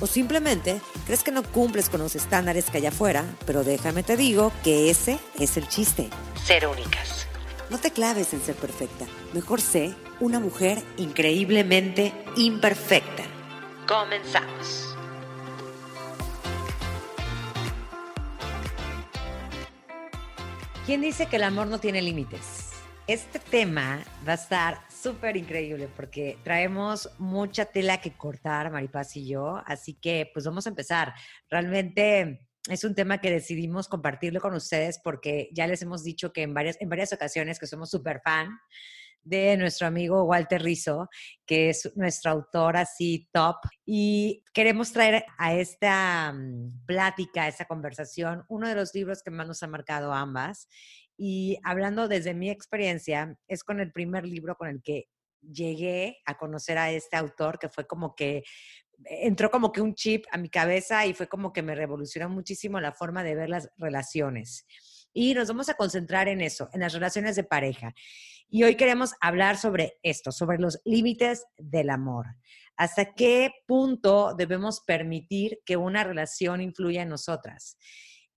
O simplemente crees que no cumples con los estándares que hay afuera, pero déjame te digo que ese es el chiste. Ser únicas. No te claves en ser perfecta. Mejor sé una mujer increíblemente imperfecta. Comenzamos. ¿Quién dice que el amor no tiene límites? Este tema va a estar súper increíble porque traemos mucha tela que cortar, Maripaz y yo, así que pues vamos a empezar. Realmente es un tema que decidimos compartirlo con ustedes porque ya les hemos dicho que en varias, en varias ocasiones que somos súper fan de nuestro amigo Walter Rizzo, que es nuestro autor así top. Y queremos traer a esta mm, plática, a esta conversación, uno de los libros que más nos ha marcado ambas. Y hablando desde mi experiencia, es con el primer libro con el que llegué a conocer a este autor, que fue como que entró como que un chip a mi cabeza y fue como que me revolucionó muchísimo la forma de ver las relaciones. Y nos vamos a concentrar en eso, en las relaciones de pareja. Y hoy queremos hablar sobre esto, sobre los límites del amor. ¿Hasta qué punto debemos permitir que una relación influya en nosotras?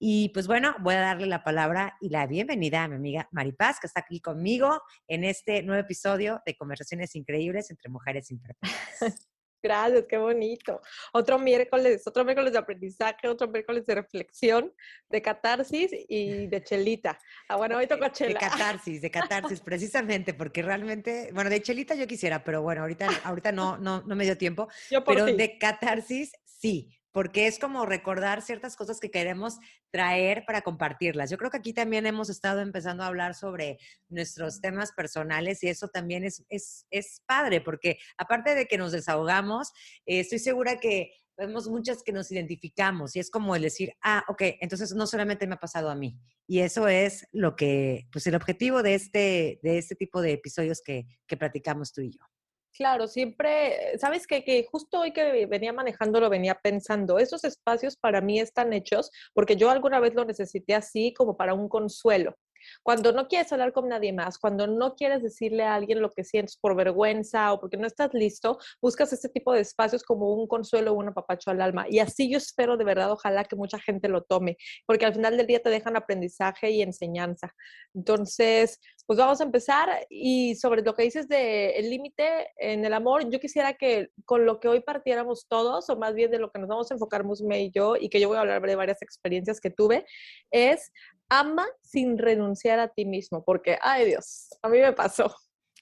Y pues bueno, voy a darle la palabra y la bienvenida a mi amiga Maripaz, que está aquí conmigo en este nuevo episodio de Conversaciones Increíbles entre Mujeres Imperfectas. Gracias, qué bonito. Otro miércoles, otro miércoles de aprendizaje, otro miércoles de reflexión, de catarsis y de chelita. Ah, bueno, hoy toca chela. De catarsis, de catarsis, precisamente, porque realmente, bueno, de chelita yo quisiera, pero bueno, ahorita, ahorita no, no, no me dio tiempo. pero de catarsis, sí, porque es como recordar ciertas cosas que queremos traer para compartirlas. Yo creo que aquí también hemos estado empezando a hablar sobre nuestros temas personales y eso también es, es, es padre, porque aparte de que nos desahogamos, eh, estoy segura que vemos muchas que nos identificamos y es como el decir, ah, ok, entonces no solamente me ha pasado a mí. Y eso es lo que, pues el objetivo de este, de este tipo de episodios que, que platicamos tú y yo. Claro, siempre, sabes que, que justo hoy que venía manejando lo venía pensando, esos espacios para mí están hechos porque yo alguna vez lo necesité así como para un consuelo. Cuando no quieres hablar con nadie más, cuando no quieres decirle a alguien lo que sientes por vergüenza o porque no estás listo, buscas este tipo de espacios como un consuelo o un apapacho al alma. Y así yo espero de verdad, ojalá que mucha gente lo tome, porque al final del día te dejan aprendizaje y enseñanza. Entonces, pues vamos a empezar y sobre lo que dices del el límite en el amor, yo quisiera que con lo que hoy partiéramos todos, o más bien de lo que nos vamos a enfocar Musme y yo, y que yo voy a hablar de varias experiencias que tuve, es ama sin renunciar a ti mismo, porque, ay Dios, a mí me pasó.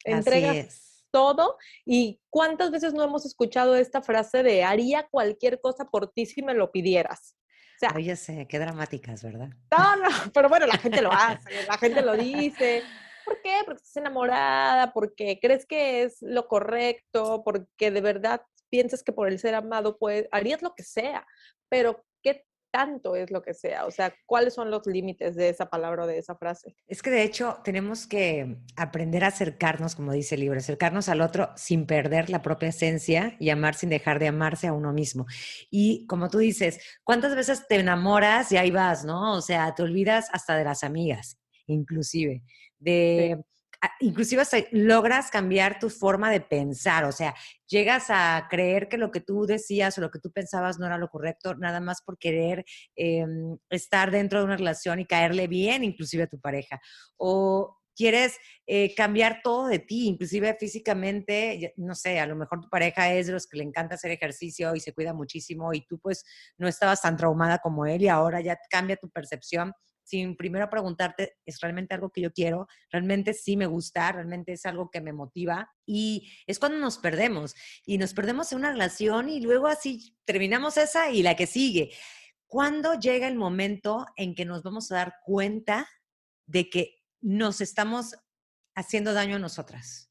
Entregas todo y cuántas veces no hemos escuchado esta frase de haría cualquier cosa por ti si me lo pidieras. O sea, Oye, sé, qué dramáticas, ¿verdad? No, no, pero bueno, la gente lo hace, la gente lo dice. ¿Por qué? Porque estás enamorada, porque crees que es lo correcto, porque de verdad piensas que por el ser amado puedes, harías lo que sea, pero ¿qué tanto es lo que sea? O sea, ¿cuáles son los límites de esa palabra o de esa frase? Es que de hecho tenemos que aprender a acercarnos, como dice el libro, acercarnos al otro sin perder la propia esencia y amar sin dejar de amarse a uno mismo. Y como tú dices, ¿cuántas veces te enamoras y ahí vas, no? O sea, te olvidas hasta de las amigas, inclusive, de inclusive logras cambiar tu forma de pensar, o sea, llegas a creer que lo que tú decías o lo que tú pensabas no era lo correcto, nada más por querer em, estar dentro de una relación y caerle bien inclusive a tu pareja. O quieres eh, cambiar todo de ti, inclusive físicamente, no sé, a lo mejor tu pareja es de los que le encanta hacer ejercicio y se cuida muchísimo y tú pues no estabas tan traumada como él y ahora ya cambia tu percepción sin primero preguntarte, ¿es realmente algo que yo quiero? ¿Realmente sí me gusta? ¿Realmente es algo que me motiva? Y es cuando nos perdemos y nos perdemos en una relación y luego así terminamos esa y la que sigue. ¿Cuándo llega el momento en que nos vamos a dar cuenta de que nos estamos haciendo daño a nosotras?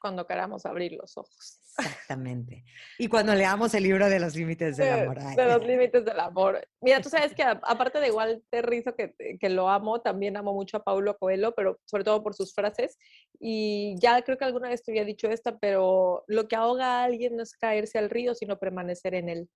Cuando queramos abrir los ojos. Exactamente. Y cuando leamos el libro de los límites del amor. De, los límites del amor. Mira, tú sabes que aparte de igual te rizo que, que lo amo, también amo mucho a Paulo Coelho, pero sobre todo por sus frases. Y ya creo que alguna vez te había dicho esta, pero lo que ahoga a alguien no es caerse al río, sino permanecer en él.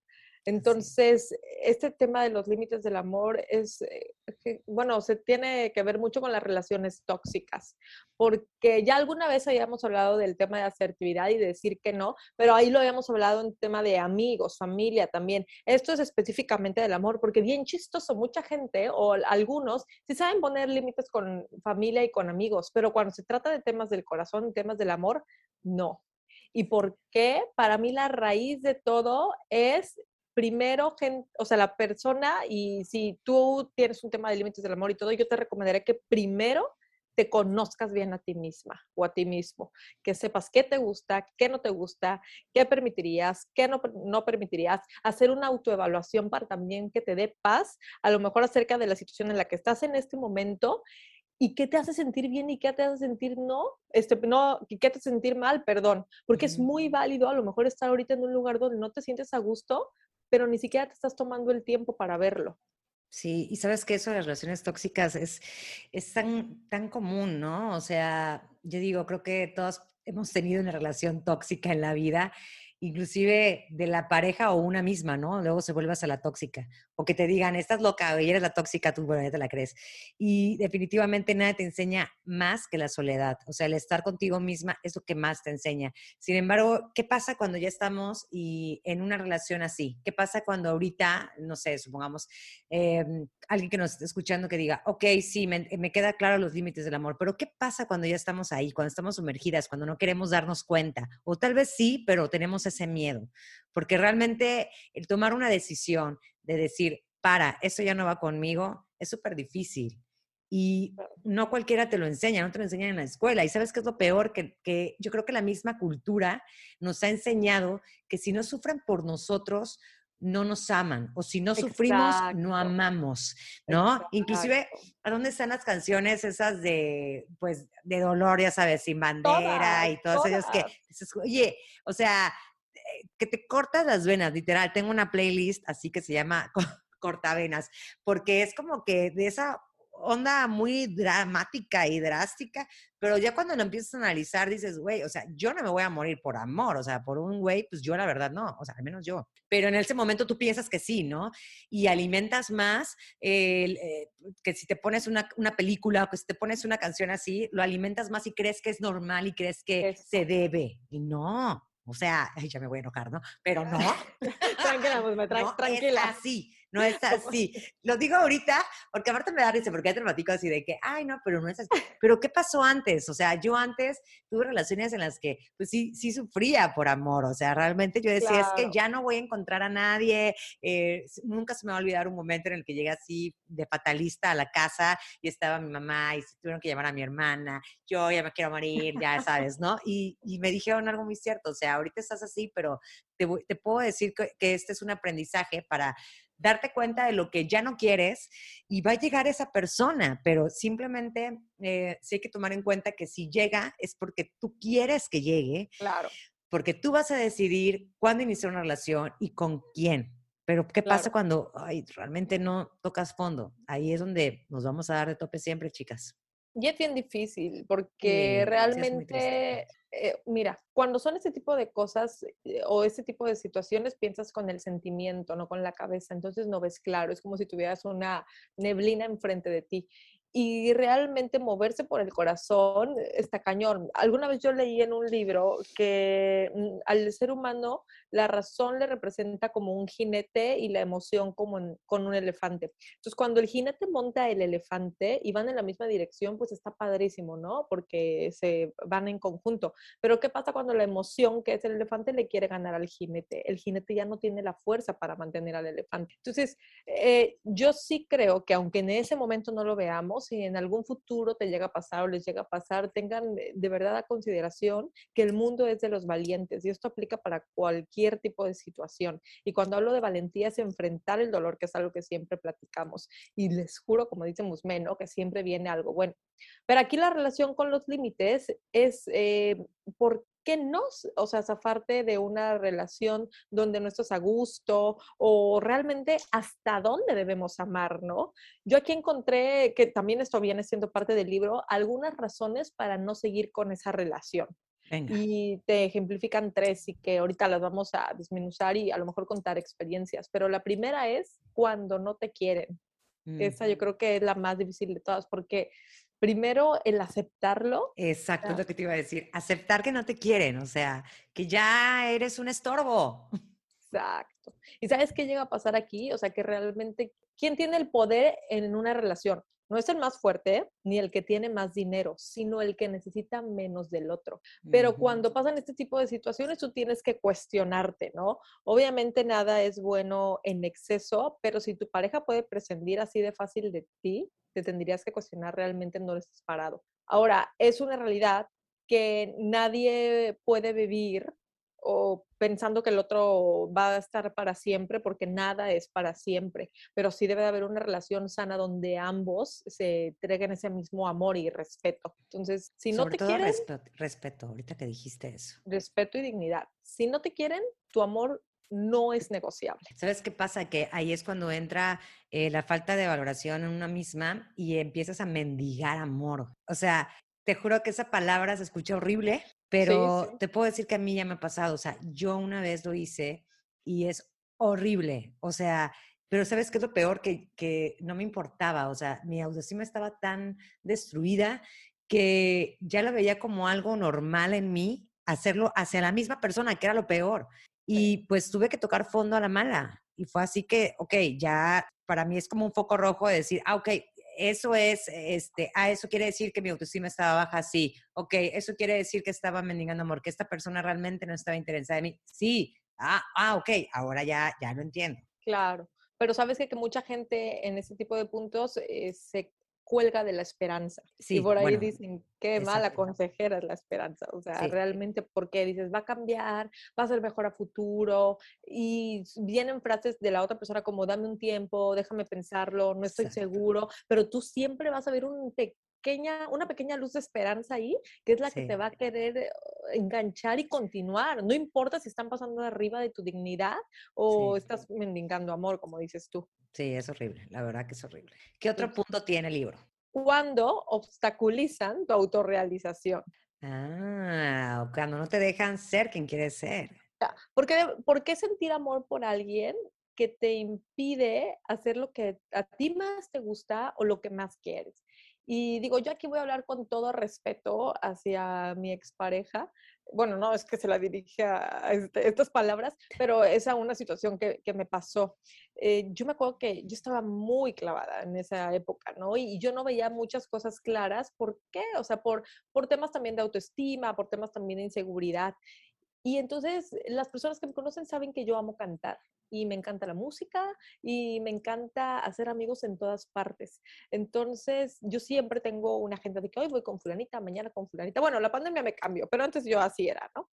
Entonces, este tema de los límites del amor es, eh, bueno, se tiene que ver mucho con las relaciones tóxicas, porque ya alguna vez habíamos hablado del tema de asertividad y de decir que no, pero ahí lo habíamos hablado en tema de amigos, familia también. Esto es específicamente del amor, porque bien chistoso, mucha gente o algunos sí saben poner límites con familia y con amigos, pero cuando se trata de temas del corazón, temas del amor, no. ¿Y por qué? Para mí la raíz de todo es primero, o sea, la persona, y si tú tienes un tema de límites del amor y todo, yo te recomendaría que primero te conozcas bien a ti misma o a ti mismo, que sepas qué te gusta, qué no te gusta, qué permitirías, qué no, no permitirías, hacer una autoevaluación para también que te dé paz, a lo mejor acerca de la situación en la que estás en este momento y qué te hace sentir bien y qué te hace sentir no, este, no, qué te hace sentir mal, perdón, porque es muy válido a lo mejor estar ahorita en un lugar donde no te sientes a gusto, pero ni siquiera te estás tomando el tiempo para verlo. Sí, y sabes que eso de las relaciones tóxicas es, es tan, tan común, ¿no? O sea, yo digo, creo que todos hemos tenido una relación tóxica en la vida inclusive de la pareja o una misma, ¿no? Luego se vuelvas a la tóxica. O que te digan, estás loca y eres la tóxica, tú, bueno, ya te la crees. Y definitivamente nada te enseña más que la soledad. O sea, el estar contigo misma es lo que más te enseña. Sin embargo, ¿qué pasa cuando ya estamos y en una relación así? ¿Qué pasa cuando ahorita, no sé, supongamos, em, alguien que nos esté escuchando que diga, ok, sí, me, me queda claro los límites del amor, pero ¿qué pasa cuando ya estamos ahí, cuando estamos sumergidas, cuando no queremos darnos cuenta? O tal vez sí, pero tenemos ese miedo, porque realmente el tomar una decisión de decir, para, eso ya no va conmigo, es súper difícil. Y no cualquiera te lo enseña, no te lo enseñan en la escuela. Y sabes qué es lo peor, que, que yo creo que la misma cultura nos ha enseñado que si no sufren por nosotros, no nos aman o si no sufrimos, no amamos, ¿no? Inclusive, ¿a dónde están las canciones esas de, pues, de dolor, ya sabes, sin bandera y todas ellas que oye, o sea, que te cortas las venas, literal. Tengo una playlist así que se llama Cortavenas, porque es como que de esa onda muy dramática y drástica, pero ya cuando lo empiezas a analizar dices, güey, o sea, yo no me voy a morir por amor, o sea, por un güey, pues yo la verdad no, o sea, al menos yo. Pero en ese momento tú piensas que sí, ¿no? Y alimentas más eh, que si te pones una, una, película o que si te pones una canción así, lo alimentas más y crees que es normal y crees que se debe. Y no, o sea, ya me voy a enojar, ¿no? Pero no. tranquila, pues me traes tranquila. Es así, no es así. Lo digo ahorita porque aparte me da risa, porque te platico así de que, ay, no, pero no es así. Pero ¿qué pasó antes? O sea, yo antes tuve relaciones en las que, pues sí, sí sufría por amor. O sea, realmente yo decía, es que ya no voy a encontrar a nadie. Eh, nunca se me va a olvidar un momento en el que llegué así de fatalista a la casa y estaba mi mamá y se tuvieron que llamar a mi hermana. Yo ya me quiero morir, ya sabes, ¿no? Y, y me dijeron algo muy cierto. O sea, ahorita estás así, pero te, te puedo decir que, que este es un aprendizaje para darte cuenta de lo que ya no quieres y va a llegar esa persona, pero simplemente eh, sí hay que tomar en cuenta que si llega es porque tú quieres que llegue. Claro. Porque tú vas a decidir cuándo iniciar una relación y con quién. Pero ¿qué pasa cuando ay, realmente no tocas fondo? Ahí es donde nos vamos a dar de tope siempre, chicas. Y es bien difícil porque realmente eh, mira, cuando son ese tipo de cosas eh, o ese tipo de situaciones, piensas con el sentimiento, no con la cabeza, entonces no ves claro, es como si tuvieras una neblina enfrente de ti y realmente moverse por el corazón está cañón. Alguna vez yo leí en un libro que mm, al ser humano la razón le representa como un jinete y la emoción como con un elefante. Entonces, cuando el jinete monta el elefante y van en la misma dirección, pues está padrísimo, ¿no? Porque se van en conjunto. Pero ¿qué pasa cuando la emoción, que es el elefante, le quiere ganar al jinete? El jinete ya no tiene la fuerza para mantener al elefante. Entonces, eh, yo sí creo que aunque en ese momento no lo veamos, si en algún futuro te llega a pasar o les llega a pasar, tengan de verdad a consideración que el mundo es de los valientes y esto aplica para cualquier tipo de situación. Y cuando hablo de valentía es enfrentar el dolor, que es algo que siempre platicamos. Y les juro, como dice Musmeno, que siempre viene algo bueno. Pero aquí la relación con los límites es eh, por qué no, o sea, zafarte de una relación donde no estás a gusto o realmente hasta dónde debemos amar, ¿no? Yo aquí encontré, que también esto viene siendo parte del libro, algunas razones para no seguir con esa relación. Y te ejemplifican tres y que ahorita las vamos a desmenuzar y a lo mejor contar experiencias. Pero la primera es cuando no te quieren. Esa yo creo que es la más difícil de todas porque primero el aceptarlo. Exacto, es lo que te iba a decir. Aceptar que no te quieren, o sea, que ya eres un estorbo. Exacto. ¿Y sabes qué llega a pasar aquí? O sea, que realmente, ¿quién tiene el poder en una relación? No es el más fuerte ni el que tiene más dinero, sino el que necesita menos del otro. Pero cuando pasan este tipo de situaciones, tú tienes que cuestionarte, ¿no? Obviamente nada es bueno en exceso, pero si tu pareja puede prescindir así de fácil de ti, te tendrías que cuestionar realmente en dónde estás parado. Ahora, es una realidad que nadie puede vivir o pensando que el otro va a estar para siempre, porque nada es para siempre, pero sí debe de haber una relación sana donde ambos se entreguen ese mismo amor y respeto. Entonces, si no te quieren... Respeto, respeto, ahorita que dijiste eso. Respeto y dignidad. Si no te quieren, tu amor no es negociable. ¿Sabes qué pasa? Que ahí es cuando entra eh, la falta de valoración en una misma y empiezas a mendigar amor. O sea, te juro que esa palabra se escucha horrible, pero te puedo decir que a mí ya me ha pasado. O sea, yo una vez lo hice y es horrible. O sea, pero ¿sabes qué es lo peor? Que, que no me importaba. O sea, mi autoestima estaba tan destruida que ya lo veía como algo normal en mí hacerlo hacia la misma persona, que era lo peor. Y pues tuve que tocar fondo a la mala. Y fue así que, ok, ya para mí es como un foco rojo de decir, ah, ok, eso es, este, ah, eso quiere decir que mi autoestima estaba baja, sí. Ok, eso quiere decir que estaba mendigando amor, que esta persona realmente no estaba interesada en mí. Sí. Ah, ah, ok, ahora ya, ya lo entiendo. Claro. Pero sabes que, que mucha gente en ese tipo de puntos eh, se cuelga de la esperanza. Sí, y por ahí dicen, qué mala consejera es la esperanza. O sea, realmente porque dices, va a cambiar, va a ser mejor a futuro. Y vienen frases de la otra persona como, dame un tiempo, déjame pensarlo, no estoy seguro. Pero tú siempre vas a ver un pequeña, una pequeña luz de esperanza ahí, que es la que te va a querer eh, enganchar y continuar. No importa si están pasando arriba de tu dignidad o estás mendigando amor, como dices tú. Sí, es horrible, la verdad que es horrible. ¿Qué otro punto tiene el libro? Cuando obstaculizan tu autorrealización. Ah, cuando no te dejan ser quien quieres ser. Porque, ¿Por qué sentir amor por alguien que te impide hacer lo que a ti más te gusta o lo que más quieres? Y digo, yo aquí voy a hablar con todo respeto hacia mi expareja. Bueno, no es que se la dirige a este, estas palabras, pero es a una situación que, que me pasó. Eh, yo me acuerdo que yo estaba muy clavada en esa época, ¿no? Y, yo no veía muchas cosas claras. ¿Por qué? O sea, por, por temas también de autoestima, por temas también de inseguridad. Y entonces las personas que me conocen saben que yo amo cantar y me encanta la música y me encanta hacer amigos en todas partes. Entonces, yo siempre tengo una agenda de que hoy voy con fulanita, mañana con fulanita. Bueno, la pandemia me cambió, pero antes yo así era, ¿no?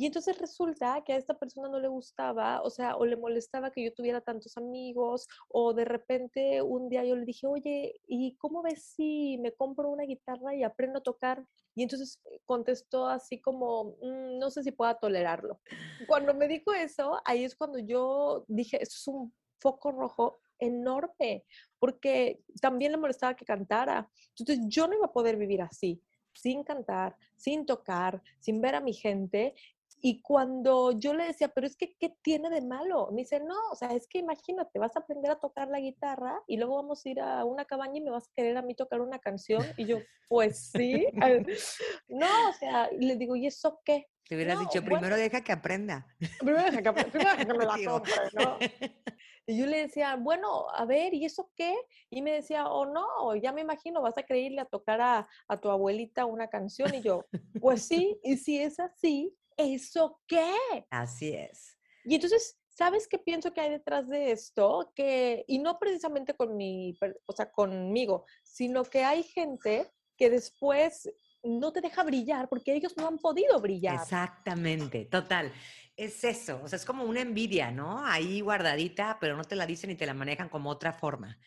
Y entonces resulta que a esta persona no le gustaba, o sea, o le molestaba que yo tuviera tantos amigos, o de repente un día yo le dije, oye, ¿y cómo ves si me compro una guitarra y aprendo a tocar? Y entonces eh, contestó así como, mm, no sé si pueda tolerarlo. Cuando me dijo eso, ahí es cuando yo dije, esto es un foco rojo enorme, porque también le molestaba que cantara. Entonces yo no iba a poder vivir así sin cantar, sin tocar, sin ver a mi gente. Y cuando yo le decía, pero es que, ¿qué tiene de malo? Me dice, no, o sea, es que imagínate, vas a aprender a tocar la guitarra y luego vamos a ir a una cabaña y me vas a querer a mí tocar una canción. Y yo, pues sí. no, o sea, y le digo, ¿y eso qué? Te hubieras dicho, primero deja que aprenda. Primero deja que, primero deja que me la compre, ¿no? Y yo le decía, bueno, a ver, ¿y eso qué? Y me decía, oh no, ya me imagino, vas a creerle a tocar a, a tu abuelita una canción. Y yo, pues sí, y si es así, ¿eso qué? Así es. Y entonces, ¿sabes qué pienso que hay detrás de esto? Que, y no precisamente con mi, o sea, conmigo, sino que hay gente que después no te deja brillar porque ellos no han podido brillar. Exactamente, total. Es eso, o sea, es como una envidia, ¿no? Ahí guardadita, pero no te la dicen y te la manejan como otra forma.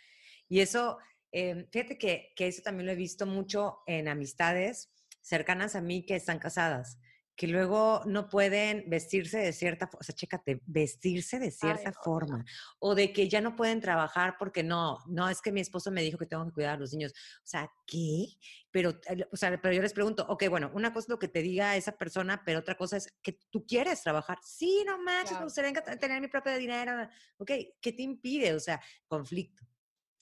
Y eso, em, fíjate que, que eso también lo he visto mucho en amistades cercanas a mí que están casadas que luego no pueden vestirse de cierta forma, o sea, chécate, vestirse de cierta forma, o de que ya no pueden trabajar porque no, no, es que mi esposo me dijo que tengo que cuidar a los niños. O sea, ¿qué? Pero, eh, o sea, pero yo les pregunto, ok, bueno, una cosa es lo que te diga esa persona, pero otra cosa es que tú quieres trabajar. Sí, no manches, me gustaría tener mi propio dinero. Ok, ¿qué te impide? O sea, conflicto.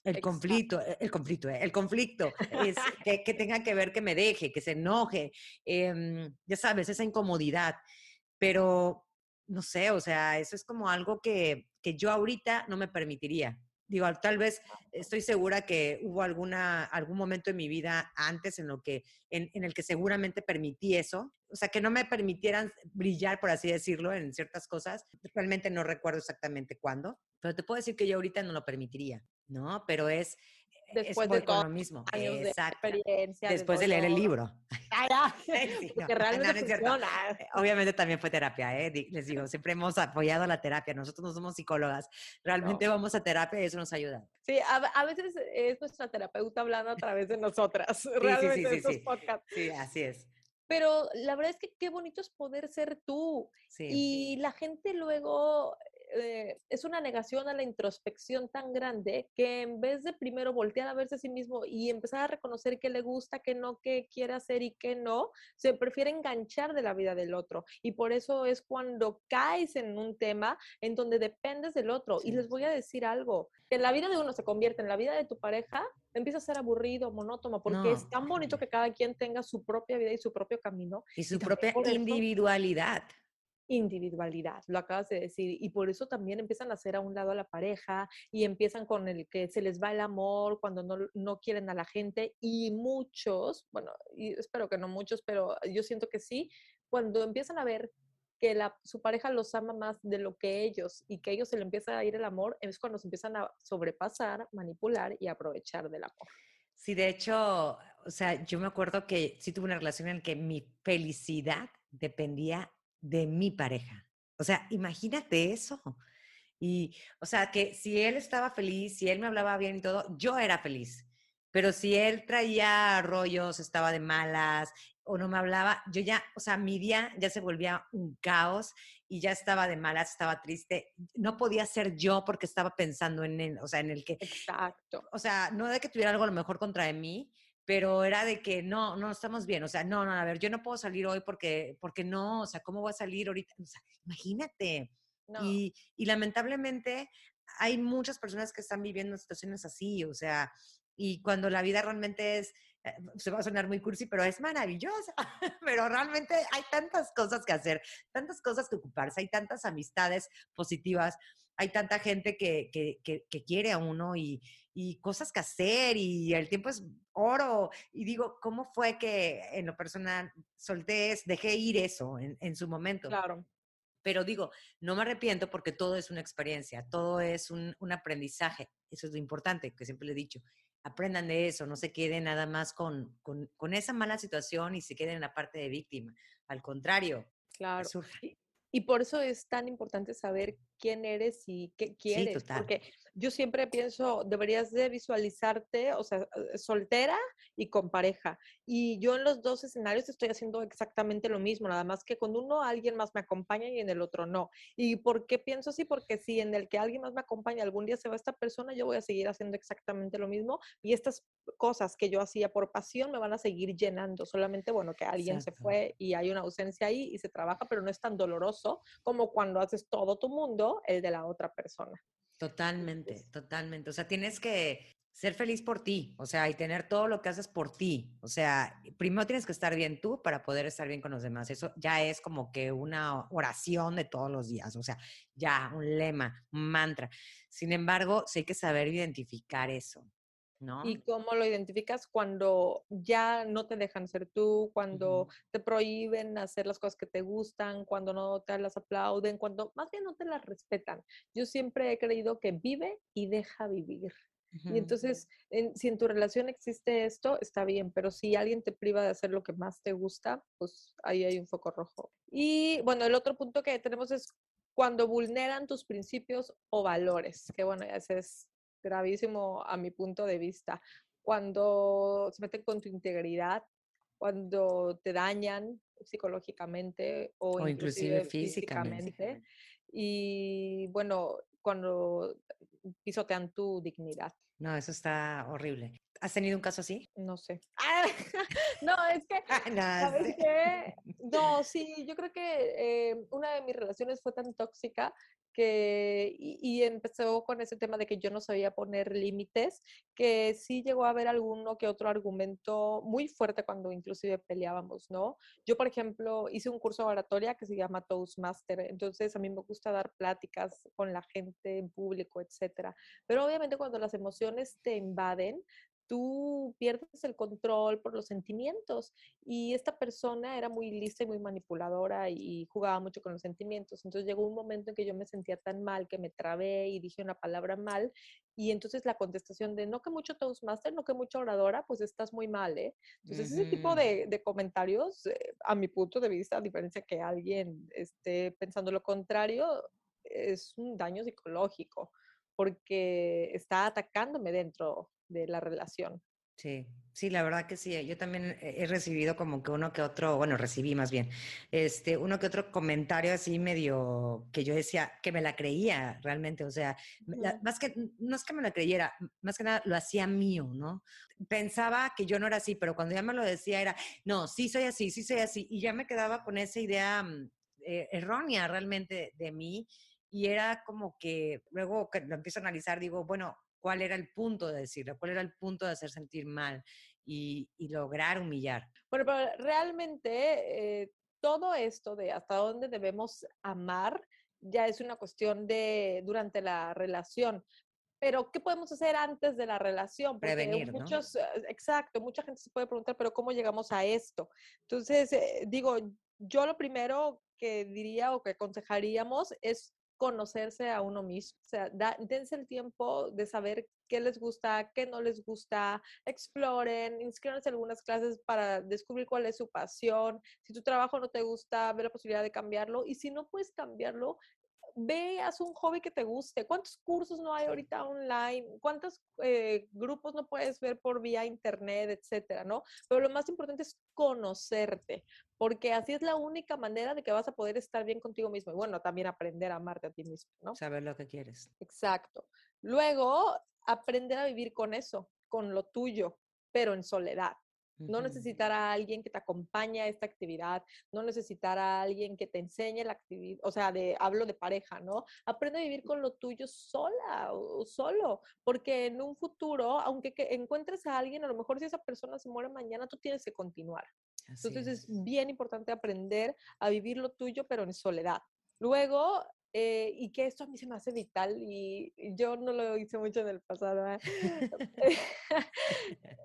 El conflicto, e, el conflicto, eh, el conflicto, es que, tenga que ver que me deje, que se enoje, em, ya sabes, esa incomodidad. Pero, no sé, o sea, eso es como algo que, que yo ahorita no me permitiría. Digo, tal vez estoy segura que hubo alguna, algún momento en mi vida antes en, lo que, en, en, el que seguramente permití eso. O sea, que no me permitieran brillar, por así decirlo, en ciertas cosas. Realmente no recuerdo exactamente cuándo, pero te puedo decir que yo ahorita no lo permitiría. ¿No? Pero es, después de todo lo mismo. Años de experiencia. Después de, leer el libro. Ah, porque realmente eh, Obviamente también fue terapia, ¿eh? Les digo, siempre hemos apoyado la terapia. Nosotros no somos psicólogas. Realmente vamos a terapia y eso nos ayuda. Sí, a, veces es nuestra terapeuta hablando a través de nosotras. realmente sí, sí, así es. Pero la verdad es que qué bonito es poder ser tú. y la gente luego eh, es una negación a la introspección tan grande que en vez de primero voltear a verse a sí mismo y empezar a reconocer qué le gusta, qué no, qué quiere hacer y qué no, se prefiere enganchar de la vida del otro. Y por eso es cuando caes en un tema en donde dependes del otro. Y les voy a decir algo, que la vida de uno se convierte en la vida de tu pareja, empieza a ser aburrido, monótono, porque es tan bonito que cada quien tenga su propia vida y su propio camino. Y su propia individualidad individualidad, lo acabas de decir, y por eso también empiezan a hacer a un lado a la pareja y empiezan con el que se les va el amor cuando no, no quieren a la gente y muchos, bueno, espero que no muchos, pero yo siento que sí, cuando empiezan a ver que la, su pareja los ama más de lo que ellos y que ellos se le empieza a ir el amor, es cuando se empiezan a sobrepasar, manipular y aprovechar del amor. Sí, de hecho, o sea, yo me acuerdo que sí tuve una relación en que mi felicidad dependía de mi pareja. O sea, imagínate eso. Y, o sea, que si él estaba feliz, si él me hablaba bien y todo, yo era feliz. Pero si él traía rollos, estaba de malas o no me hablaba, yo ya, o sea, mi día ya se volvía un caos y ya estaba de malas, estaba triste. No podía ser yo porque estaba pensando en él, o sea, en el que... Exacto. O sea, no de que tuviera algo a lo mejor contra de mí, pero era de que no, no estamos bien, o sea, no, no, a ver, yo no puedo salir hoy porque, porque no, o sea, ¿cómo voy a salir ahorita? O sea, imagínate. Y, y, lamentablemente hay muchas personas que están viviendo situaciones así, o sea, y cuando la vida realmente es, eh, se va a sonar muy cursi, pero es maravillosa, pero realmente hay tantas cosas que hacer, tantas cosas que ocuparse, hay tantas amistades positivas, hay tanta gente que, que, que quiere a uno y, y cosas que hacer y el tiempo es oro. Y digo, ¿cómo fue que en lo personal solté, dejé ir eso en, en su momento? Claro. Pero digo, no me arrepiento porque todo es una experiencia, todo es un, un, aprendizaje. Eso es lo importante, que siempre le he dicho. Aprendan de eso, no se queden nada más con, con, con esa mala situación y se queden en la parte de víctima. Al contrario, Claro. Y por eso es tan importante saber quién eres y qué quieres. porque yo siempre pienso, deberías de visualizarte, o sea, eh, soltera y con pareja. Y yo en los dos escenarios estoy haciendo exactamente lo mismo, nada más que con uno alguien más me acompaña y en el otro no. ¿Y por qué pienso así? Porque si en el que alguien más me acompaña algún día se va esta persona, yo voy a seguir haciendo exactamente lo mismo y estas cosas que yo hacía por pasión me van a seguir llenando. Solamente, bueno, que alguien se fue y hay una ausencia ahí y se trabaja, pero no es tan doloroso como cuando haces todo tu mundo el de la otra persona. Totalmente, totalmente. O sea, tienes que ser feliz por ti, o sea, y tener todo lo que haces por ti. O sea, primero tienes que estar bien tú para poder estar bien con los demás. Eso ya es como que una oración de todos los días, o sea, ya un lema, un mantra. Sin embargo, sí hay que saber identificar eso. ¿No? ¿Y cómo lo identificas cuando ya no te dejan ser tú, cuando te prohíben hacer las cosas que te gustan, cuando no te las aplauden, cuando más bien no te las respetan? Yo siempre he creído que vive y deja vivir. Y entonces, si en tu relación existe esto, está bien, pero si alguien te priva de hacer lo que más te gusta, pues ahí hay un foco rojo. Y bueno, el otro punto que tenemos es cuando vulneran tus principios o valores, que bueno, ese es gravísimo a mi punto de vista. Cuando se meten con tu integridad, cuando te dañan, psicológicamente o, inclusive, físicamente. Y bueno, cuando pisotean tu dignidad. No, eso está horrible. ¿Has tenido un caso así? No sé. no, es que, ¿sabes qué? No, sí, yo creo que eh, una de mis relaciones fue tan tóxica que, y, empezó con ese tema de que yo no sabía poner límites, que sí llegó a haber alguno que otro argumento muy fuerte cuando inclusive peleábamos, ¿no? Yo, por ejemplo, hice un curso de oratoria que se llama Toastmaster, entonces a mí me gusta dar pláticas con la gente en público, etcétera. Pero obviamente cuando las emociones te invaden, tú pierdes el control por los sentimientos. Y esta persona era muy lista y muy manipuladora y jugaba mucho con los sentimientos. Entonces llegó un momento en que yo me sentía tan mal que me trabé y dije una palabra mal. Y entonces la contestación de no que mucho Toastmaster, no que mucho oradora, pues estás muy mal, ¿eh? Entonces ese tipo de, de comentarios, eh, a mi punto de vista, a diferencia que alguien esté pensando lo contrario, es un daño psicológico porque está atacándome dentro de la relación. Sí, sí, la verdad que sí. Yo también he recibido como que uno que otro, bueno, recibí más bien, este, uno que otro comentario así medio que yo decía que me la creía realmente, o sea, más que, no es que me la creyera, más que nada lo hacía mío, ¿no? Pensaba que yo no era así, pero cuando ya me lo decía era, no, sí soy así, sí soy así, y ya me quedaba con esa idea mm, eh, errónea realmente de mí, y era como que luego que lo empiezo a analizar, digo, bueno, cuál era el punto de decirlo, cuál era el punto de hacer sentir mal y, lograr humillar. Bueno, pero realmente eh, todo esto de hasta dónde debemos amar ya es una cuestión de durante la relación. Pero, ¿qué podemos hacer antes de la relación? Porque Prevenir, muchos, eh, Exacto, mucha gente se puede preguntar, pero ¿cómo llegamos a esto? Entonces, eh, digo, yo lo primero que diría o que aconsejaríamos es conocerse a uno mismo. O sea, dense el tiempo de saber qué les gusta, qué no les gusta, exploren, inscríbanse en algunas clases para descubrir cuál es su pasión. Si tu trabajo no te gusta, ve la posibilidad de cambiarlo. Y si no puedes cambiarlo, ve, haz un hobby que te guste. ¿Cuántos cursos no hay ahorita online? ¿Cuántos eh, grupos no puedes ver por vía internet, etcétera, no? Pero lo más importante es conocerte, porque así es la única manera de que vas a poder estar bien contigo mismo. Y bueno, también aprender a amarte a ti mismo, ¿no? Saber lo que quieres. Exacto. Luego, aprender a vivir con eso, con lo tuyo, pero en soledad. No necesitar a alguien que te acompañe a esta actividad, no necesitar a alguien que te enseñe la actividad, o sea, de, hablo de pareja, ¿no? Aprende a vivir con lo tuyo sola o solo, porque en un futuro, aunque encuentres a alguien, a lo mejor si esa persona se muere mañana, tú tienes que continuar. Entonces es. es bien importante aprender a vivir lo tuyo, pero en soledad. Luego, eh, y que esto a mí se me hace vital y yo no lo hice mucho en el pasado. ¿eh?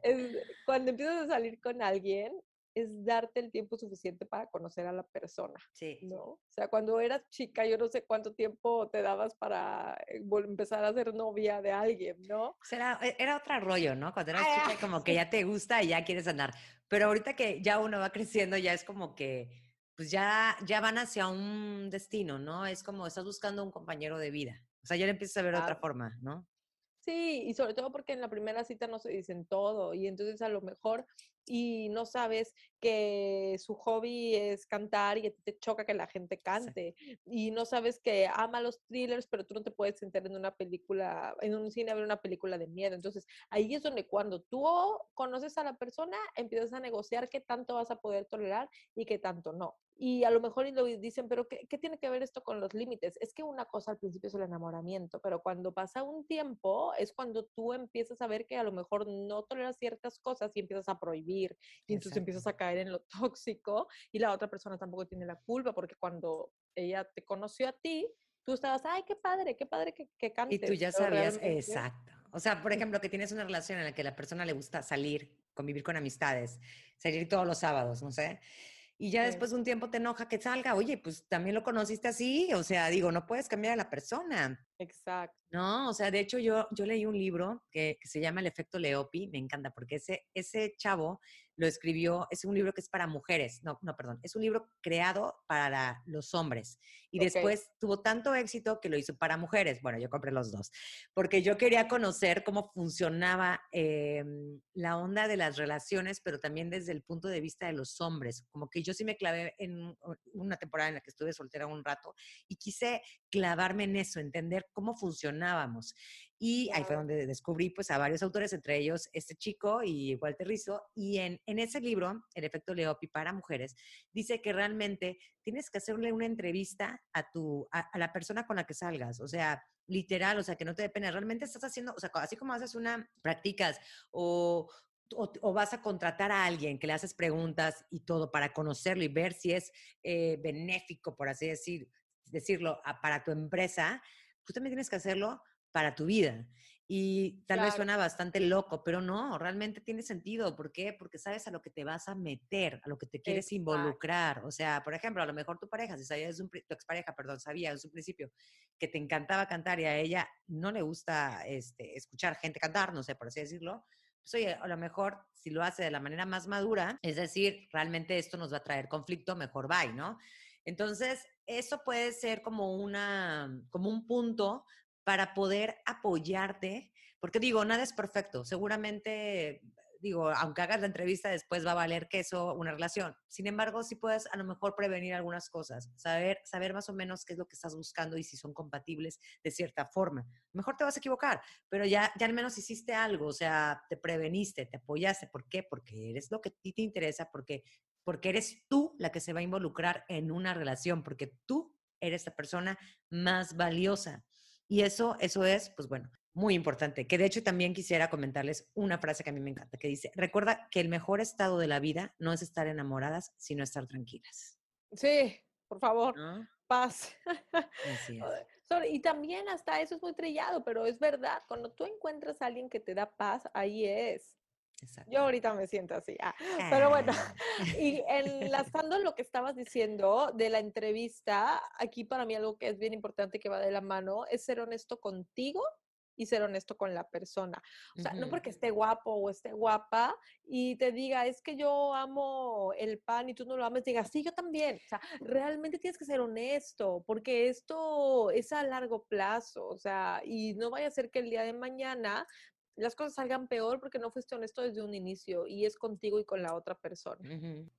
cuando empiezas a salir con alguien, es darte el tiempo suficiente para conocer a la persona. Sí. ¿no? O sea, cuando eras chica, yo no sé cuánto tiempo te dabas para eh, empezar a ser novia de alguien, ¿no? Era, e, era otro rollo, ¿no? Cuando eras chica, como que ya te gusta y ya quieres andar. Pero ahorita que ya uno va creciendo, ya es como que pues ya, ya van hacia un destino, ¿no? Es como estás buscando un compañero de vida. O sea, ya le empiezas a ver de otra forma, ¿no? Sí, y sobre todo porque en la primera cita no se dicen todo y entonces a lo mejor y no sabes que su hobby es cantar y te choca que la gente cante y no sabes que ama los thrillers, pero tú no te puedes sentar en una película, en un cine a ver una película de miedo. Entonces, ahí es donde cuando tú conoces a la persona, empiezas a negociar qué tanto vas a poder tolerar y qué tanto no. Y a lo mejor lo dicen, pero ¿qué, ¿qué, tiene que ver esto con los límites? Es que una cosa al principio es el enamoramiento, pero cuando pasa un tiempo es cuando tú empiezas a ver que a lo mejor no toleras ciertas cosas y empiezas a prohibir. Y entonces empiezas a caer en lo tóxico y la otra persona tampoco tiene la culpa porque cuando ella te conoció a ti, tú estabas, ay, qué padre, qué padre que, que cantes. Y tú ya sabías, exacto. O sea, por ejemplo, que tienes una relación en la que la persona le gusta salir, convivir con amistades, salir todos los sábados, no sé y ya después de un tiempo te enoja que salga, oye, pues también lo conociste así, o sea, digo, no puedes cambiar a la persona. Exacto. ¿no? O sea, de hecho yo, yo leí un libro que, que se llama El efecto Leopi, me encanta porque ese, ese chavo lo escribió, es un libro que es para mujeres, no, no, perdón, es un libro creado para los hombres y después tuvo tanto éxito que lo hizo para mujeres. Bueno, yo compré los dos, porque yo quería conocer cómo funcionaba eh, la onda de las relaciones, pero también desde el punto de vista de los hombres. Como que yo sí me clavé en un- una temporada en la que estuve soltera un rato y quise clavarme en eso, entender cómo funcionábamos. Y ahí fue donde descubrí pues a varios autores, entre ellos este chico y Walter Rizzo. Y en, en ese libro, El efecto Leopi para mujeres, dice que realmente tienes que hacerle una entrevista a, tu, a, a la persona con la que salgas. O sea, literal, o sea, que no te dé pena. Realmente estás haciendo, o sea, así como haces una, practicas o, o, o vas a contratar a alguien que le haces preguntas y todo para conocerlo y ver si es eh, benéfico, por así decir, decirlo, a- para tu empresa, tú también tienes que hacerlo para tu vida. Y tal vez suena bastante loco, pero no, realmente tiene sentido. ¿Por qué? Porque sabes a lo que te vas a meter, a lo que te quieres Exacto. involucrar. O sea, por ejemplo, a lo mejor tu pareja, si sabía desde un, pri- tu expareja, perdón, sabía desde un principio que te encantaba cantar y a ella no le gusta este, escuchar gente cantar, no sé, por así decirlo, pues oye, a lo mejor si lo hace de la manera más madura, es decir, realmente esto nos va a traer conflicto, mejor bye, ¿no? Entonces, eso puede ser como, una, como un punto para poder apoyarte, porque digo, nada es perfecto, seguramente, digo, aunque hagas la entrevista después va a valer que eso una relación. Sin embargo, sí puedes a lo mejor prevenir algunas cosas, saber, saber más o menos qué es lo que estás buscando y si son compatibles de cierta forma. Mejor te vas a equivocar, pero ya, ya al menos hiciste algo, o sea, te preveniste, te apoyaste. ¿Por qué? Porque eres lo que a ti te interesa, porque, porque eres tú la que se va a involucrar en una relación, porque tú eres la persona más valiosa. Y eso, eso es, pues bueno, muy importante. Que de hecho también quisiera comentarles una frase que a mí me encanta, que dice, recuerda que el mejor estado de la vida no es estar enamoradas, sino estar tranquilas. Sí, por favor, ¿no? paz. Así es. Y también hasta eso es muy trillado, pero es verdad, cuando tú encuentras a alguien que te da paz, ahí es. Exacto. Yo ahorita me siento así. ah, Pero bueno, Ah. y enlazando lo que estabas diciendo de la entrevista, aquí para mí algo que es bien importante que va de la mano es ser honesto contigo y ser honesto con la persona. O sea, no porque esté guapo o esté guapa y te diga, es que yo amo el pan y tú no lo amas, diga, sí, yo también. O sea, realmente tienes que ser honesto porque esto es a largo plazo. O sea, y no vaya a ser que el día de mañana las cosas salgan peor porque no fuiste honesto desde un inicio y es contigo y con la otra persona.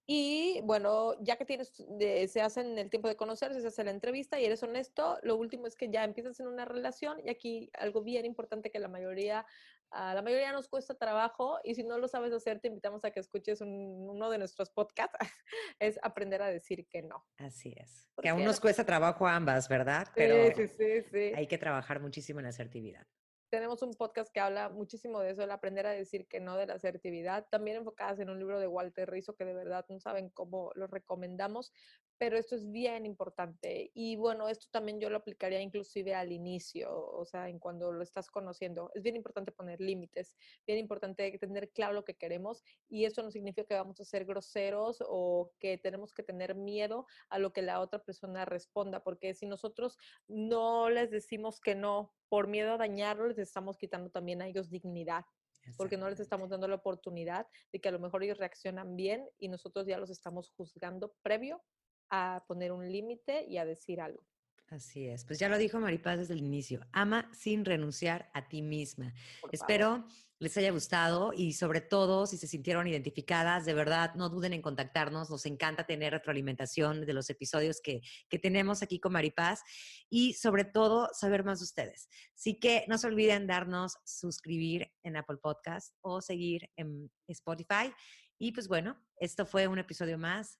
Y bueno, ya que tienes, de- se hacen el tiempo de conocerse, se hace la entrevista y eres honesto, lo último es que ya empiezas en una relación y aquí algo bien importante que la mayoría, a la mayoría nos cuesta trabajo y si no lo sabes hacer, te invitamos a que escuches un- uno de nuestros podcasts, es aprender a decir que no. Así es. ¿Por Que aún nos no? cuesta trabajo a ambas, ¿verdad? Pero sí, sí, sí. hay que trabajar muchísimo en la asertividad. Tenemos un podcast que habla muchísimo de eso, el aprender a decir que no de la asertividad, también enfocadas en un libro de Walter Rizzo que de verdad no saben cómo lo recomendamos, pero esto es bien importante y bueno, esto también yo lo aplicaría inclusive al inicio, o sea, en cuando lo estás conociendo, es bien importante poner límites, bien importante tener claro lo que queremos y eso no significa que vamos a ser groseros o que tenemos que tener miedo a lo que la otra persona responda, porque si nosotros no les decimos que no por miedo a dañarlos, les estamos quitando también a ellos dignidad, porque no les estamos dando la oportunidad de que a lo mejor ellos reaccionan bien y nosotros ya los estamos juzgando previo a poner un límite y a decir algo. Así es. Pues ya lo dijo Maripaz desde el inicio. Ama sin renunciar a ti misma. Espero les haya gustado y sobre todo si se sintieron identificadas, de verdad no duden en contactarnos. Nos encanta tener retroalimentación de los episodios que, que tenemos aquí con Maripaz y sobre todo saber más de ustedes. Así que no se olviden darnos suscribir en Apple Podcast o seguir en Spotify. Y pues bueno, esto fue un episodio más